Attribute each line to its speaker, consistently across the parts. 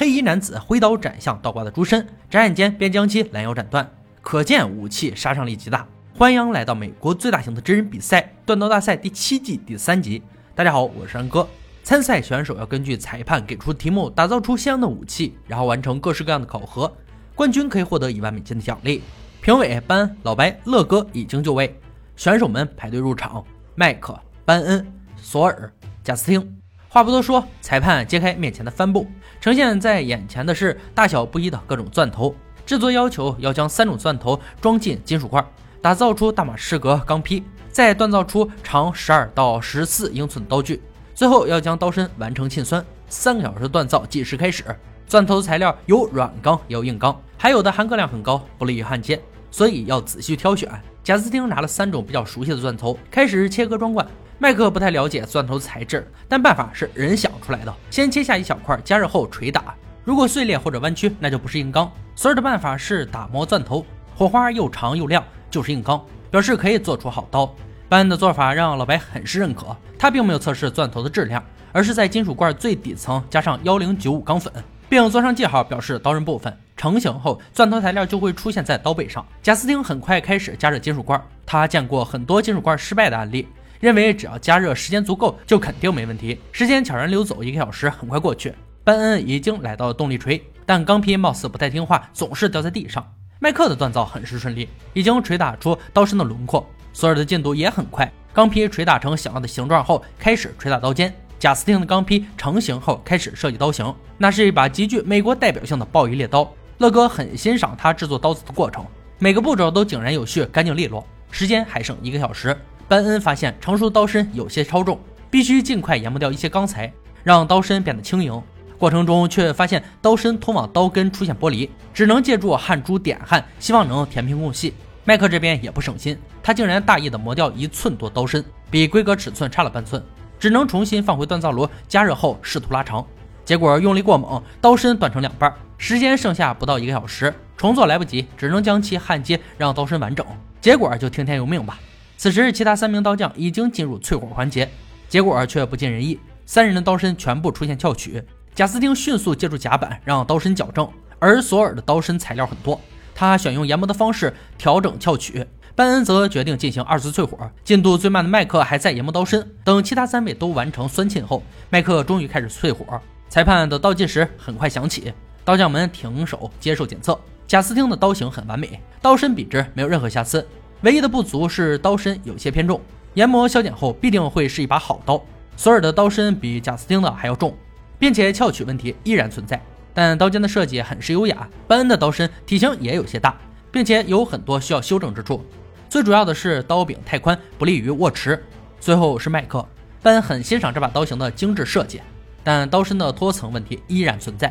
Speaker 1: 黑衣男子挥刀斩向倒挂的猪身，眨眼间便将其拦腰斩断。可见武器杀伤力极大。欢迎来到美国最大型的真人比赛——断刀大赛第七季第三集。大家好，我是安哥。参赛选手要根据裁判给出题目，打造出相应的武器，然后完成各式各样的考核。冠军可以获得一万美金的奖励。评委班、老白、乐哥已经就位，选手们排队入场。麦克、班恩、索尔、贾斯汀。话不多说，裁判揭开面前的帆布，呈现在眼前的是大小不一的各种钻头。制作要求要将三种钻头装进金属块，打造出大马士革钢坯，再锻造出长十二到十四英寸的刀具，最后要将刀身完成沁酸。三个小时锻造计时开始。钻头的材料有软钢也有硬钢，还有的含铬量很高，不利于焊接，所以要仔细挑选。贾斯汀拿了三种比较熟悉的钻头，开始切割装罐。麦克不太了解钻头材质，但办法是人想出来的：先切下一小块，加热后捶打。如果碎裂或者弯曲，那就不是硬钢。索尔的办法是打磨钻头，火花又长又亮，就是硬钢，表示可以做出好刀。班恩的做法让老白很是认可。他并没有测试钻头的质量，而是在金属罐最底层加上幺零九五钢粉，并做上记号表示刀刃部分。成型后，钻头材料就会出现在刀背上。贾斯汀很快开始加热金属罐，他见过很多金属罐失败的案例。认为只要加热时间足够，就肯定没问题。时间悄然溜走，一个小时很快过去。班恩已经来到了动力锤，但钢坯貌似不太听话，总是掉在地上。麦克的锻造很是顺利，已经锤打出刀身的轮廓。索尔的进度也很快，钢坯锤打成想要的形状后，开始锤打刀尖。贾斯汀的钢坯成型后，开始设计刀型。那是一把极具美国代表性的鲍鱼猎刀。乐哥很欣赏他制作刀子的过程，每个步骤都井然有序、干净利落。时间还剩一个小时。班恩发现成熟的刀身有些超重，必须尽快研磨掉一些钢材，让刀身变得轻盈。过程中却发现刀身通往刀根出现剥离，只能借助焊珠点焊，希望能填平空隙。麦克这边也不省心，他竟然大意的磨掉一寸多刀身，比规格尺寸差了半寸，只能重新放回锻造炉加热后试图拉长，结果用力过猛，刀身断成两半。时间剩下不到一个小时，重做来不及，只能将其焊接，让刀身完整。结果就听天由命吧。此时，其他三名刀匠已经进入淬火环节，结果却不尽人意，三人的刀身全部出现翘曲。贾斯汀迅速借助夹板让刀身矫正，而索尔的刀身材料很多，他选用研磨的方式调整翘曲。班恩则决定进行二次淬火，进度最慢的麦克还在研磨刀身。等其他三位都完成酸沁后，麦克终于开始淬火。裁判的倒计时很快响起，刀匠们停手接受检测。贾斯汀的刀型很完美，刀身笔直，没有任何瑕疵。唯一的不足是刀身有些偏重，研磨消减后必定会是一把好刀。索尔的刀身比贾斯汀的还要重，并且翘曲问题依然存在，但刀尖的设计很是优雅。班恩的刀身体型也有些大，并且有很多需要修正之处，最主要的是刀柄太宽，不利于握持。最后是麦克，班恩很欣赏这把刀型的精致设计，但刀身的脱层问题依然存在，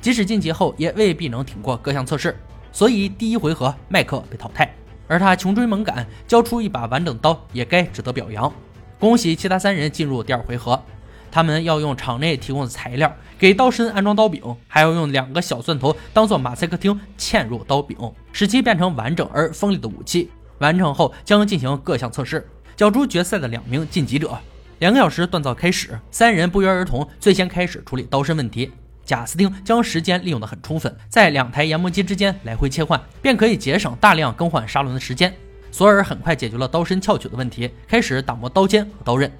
Speaker 1: 即使晋级后也未必能挺过各项测试，所以第一回合麦克被淘汰。而他穷追猛赶，交出一把完整刀，也该值得表扬。恭喜其他三人进入第二回合，他们要用场内提供的材料给刀身安装刀柄，还要用两个小钻头当做马赛克钉嵌入刀柄，使其变成完整而锋利的武器。完成后将进行各项测试，角逐决赛的两名晋级者。两个小时锻造开始，三人不约而同最先开始处理刀身问题。贾斯汀将时间利用得很充分，在两台研磨机之间来回切换，便可以节省大量更换砂轮的时间。索尔很快解决了刀身翘曲的问题，开始打磨刀尖和刀刃。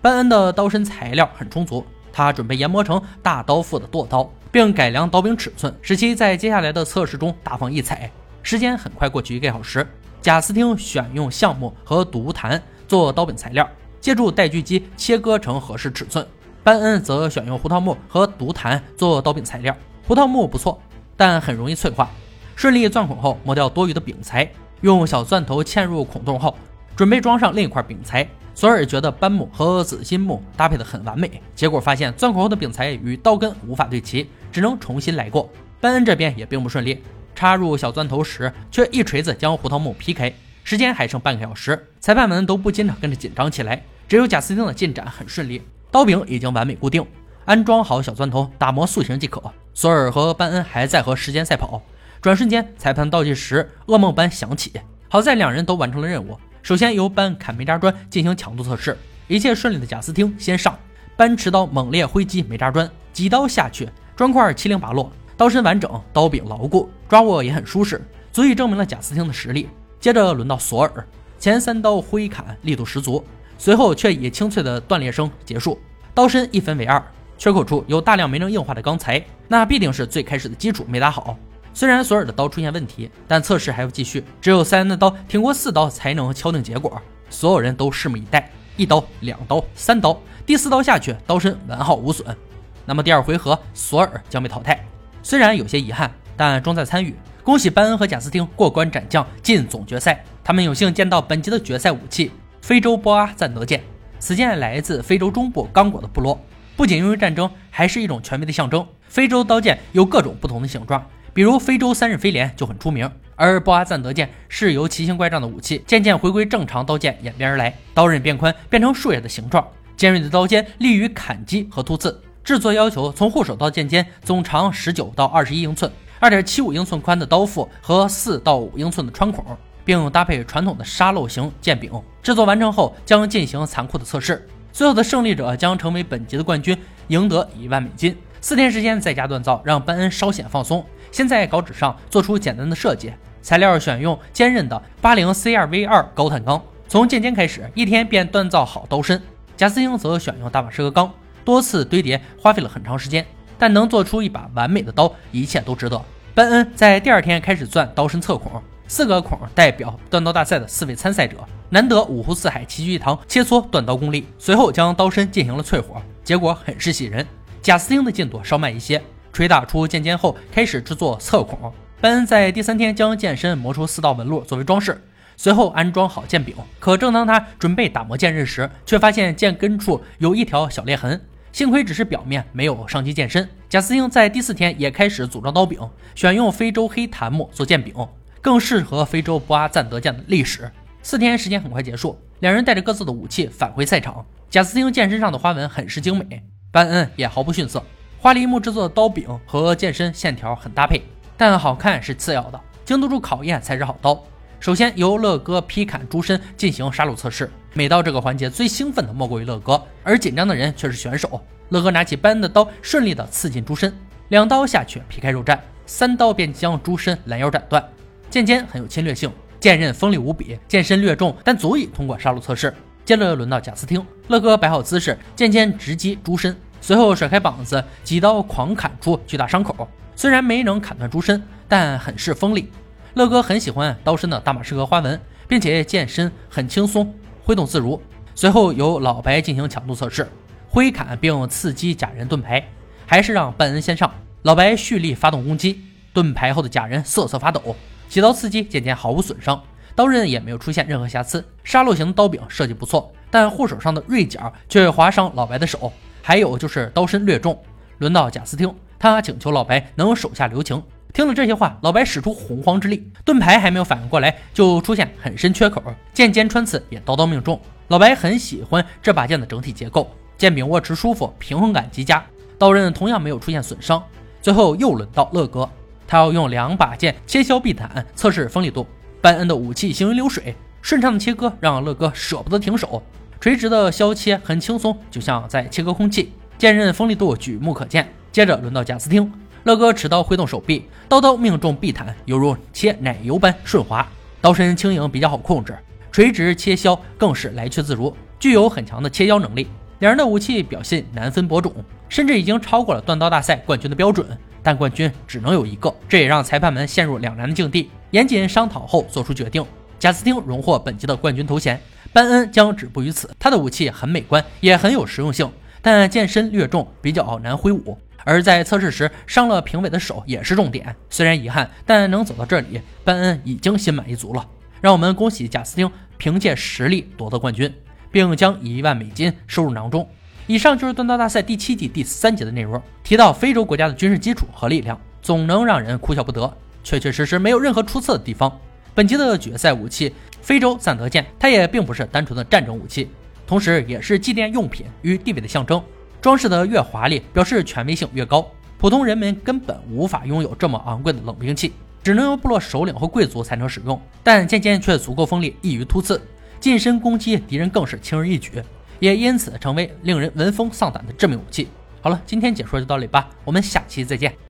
Speaker 1: 班恩的刀身材料很充足，他准备研磨成大刀腹的剁刀，并改良刀柄尺寸，使其在接下来的测试中大放异彩。时间很快过去一个小时，贾斯汀选用橡木和毒檀做刀柄材料，借助带锯机切割成合适尺寸。班恩则选用胡桃木和毒檀做刀柄材料，胡桃木不错，但很容易脆化。顺利钻孔后，磨掉多余的柄材，用小钻头嵌入孔洞后，准备装上另一块柄材。索尔觉得斑木和紫心木搭配的很完美，结果发现钻孔后的柄材与刀根无法对齐，只能重新来过。班恩这边也并不顺利，插入小钻头时却一锤子将胡桃木劈开。时间还剩半个小时，裁判们都不禁的跟着紧张起来，只有贾斯汀的进展很顺利。刀柄已经完美固定，安装好小钻头，打磨塑形即可。索尔和班恩还在和时间赛跑，转瞬间，裁判倒计时噩梦般响起。好在两人都完成了任务。首先由班砍煤渣砖进行强度测试，一切顺利的贾斯汀先上，班持刀猛烈挥击煤渣砖，几刀下去，砖块七零八落，刀身完整，刀柄牢固，抓握也很舒适，足以证明了贾斯汀的实力。接着轮到索尔，前三刀挥砍力度十足，随后却以清脆的断裂声结束。刀身一分为二，缺口处有大量没能硬化的钢材，那必定是最开始的基础没打好。虽然索尔的刀出现问题，但测试还要继续，只有塞恩的刀挺过四刀才能敲定结果。所有人都拭目以待，一刀、两刀、三刀，第四刀下去，刀身完好无损。那么第二回合，索尔将被淘汰。虽然有些遗憾，但重在参与。恭喜班恩和贾斯汀过关斩将进总决赛。他们有幸见到本集的决赛武器——非洲波阿赞德剑。此剑来自非洲中部刚果的部落，不仅用于战争，还是一种权威的象征。非洲刀剑有各种不同的形状，比如非洲三日飞镰就很出名。而波阿赞德剑是由奇形怪状的武器渐渐回归正常刀剑演变而来，刀刃变宽，变成树叶的形状。尖锐的刀尖利于砍击和突刺。制作要求从护手到剑尖总长十九到二十一英寸，二点七五英寸宽的刀腹和四到五英寸的穿孔，并搭配传统的沙漏型剑柄。制作完成后将进行残酷的测试，最后的胜利者将成为本集的冠军，赢得一万美金。四天时间在家锻造，让班恩稍显放松。先在稿纸上做出简单的设计，材料选用坚韧的八零 C 二 V 二高碳钢，从剑尖开始，一天便锻造好刀身。贾斯汀则选用大马士革钢。多次堆叠，花费了很长时间，但能做出一把完美的刀，一切都值得。班恩在第二天开始钻刀身侧孔，四个孔代表锻刀大赛的四位参赛者，难得五湖四海齐聚一堂，切磋锻刀功力。随后将刀身进行了淬火，结果很是喜人。贾斯汀的进度稍慢一些，锤打出剑尖后开始制作侧孔。班恩在第三天将剑身磨出四道纹路作为装饰。随后安装好剑柄，可正当他准备打磨剑刃时，却发现剑根处有一条小裂痕。幸亏只是表面，没有伤及剑身。贾斯汀在第四天也开始组装刀柄，选用非洲黑檀木做剑柄，更适合非洲博阿赞德剑的历史。四天时间很快结束，两人带着各自的武器返回赛场。贾斯汀剑身上的花纹很是精美，班恩也毫不逊色。花梨木制作的刀柄和剑身线条很搭配，但好看是次要的，经得住考验才是好刀。首先由乐哥劈砍猪身进行杀戮测试，每到这个环节，最兴奋的莫过于乐哥，而紧张的人却是选手。乐哥拿起班恩的刀，顺利的刺进猪身，两刀下去劈开肉绽，三刀便将猪身拦腰斩断。剑尖很有侵略性，剑刃锋利无比，剑身略重，但足以通过杀戮测试。接着轮到贾斯汀，乐哥摆好姿势，剑尖直击猪身，随后甩开膀子，几刀狂砍出巨大伤口。虽然没能砍断猪身，但很是锋利。乐哥很喜欢刀身的大马士革花纹，并且剑身很轻松，挥动自如。随后由老白进行强度测试，挥砍并刺激假人盾牌，还是让班恩先上。老白蓄力发动攻击，盾牌后的假人瑟瑟发抖，几刀刺激渐渐毫无损伤，刀刃也没有出现任何瑕疵。沙漏型刀柄设计不错，但护手上的锐角却划伤老白的手。还有就是刀身略重。轮到贾斯汀，他请求老白能手下留情。听了这些话，老白使出洪荒之力，盾牌还没有反应过来，就出现很深缺口，剑尖穿刺也刀刀命中。老白很喜欢这把剑的整体结构，剑柄握持舒服，平衡感极佳，刀刃同样没有出现损伤。最后又轮到乐哥，他要用两把剑切削地毯，测试锋利度。班恩的武器行云流水，顺畅的切割让乐哥舍不得停手，垂直的削切很轻松，就像在切割空气，剑刃锋利度举目可见。接着轮到贾斯汀。乐哥持刀挥动手臂，刀刀命中地毯，犹如切奶油般顺滑。刀身轻盈，比较好控制，垂直切削更是来去自如，具有很强的切削能力。两人的武器表现难分伯仲，甚至已经超过了锻刀大赛冠军的标准。但冠军只能有一个，这也让裁判们陷入两难的境地。严谨商讨后做出决定，贾斯汀荣获本集的冠军头衔，班恩将止步于此。他的武器很美观，也很有实用性，但剑身略重，比较难挥舞。而在测试时伤了评委的手也是重点，虽然遗憾，但能走到这里，班恩已经心满意足了。让我们恭喜贾斯汀凭借实力夺得冠军，并将一万美金收入囊中。以上就是锻刀大赛第七季第三节的内容。提到非洲国家的军事基础和力量，总能让人哭笑不得，确确实实没有任何出色的地方。本集的决赛武器非洲赞德剑，它也并不是单纯的战争武器，同时也是祭奠用品与地位的象征。装饰的越华丽，表示权威性越高。普通人民根本无法拥有这么昂贵的冷兵器，只能由部落首领或贵族才能使用。但剑尖却足够锋利，易于突刺，近身攻击敌人更是轻而易举，也因此成为令人闻风丧胆的致命武器。好了，今天解说就到这里吧，我们下期再见。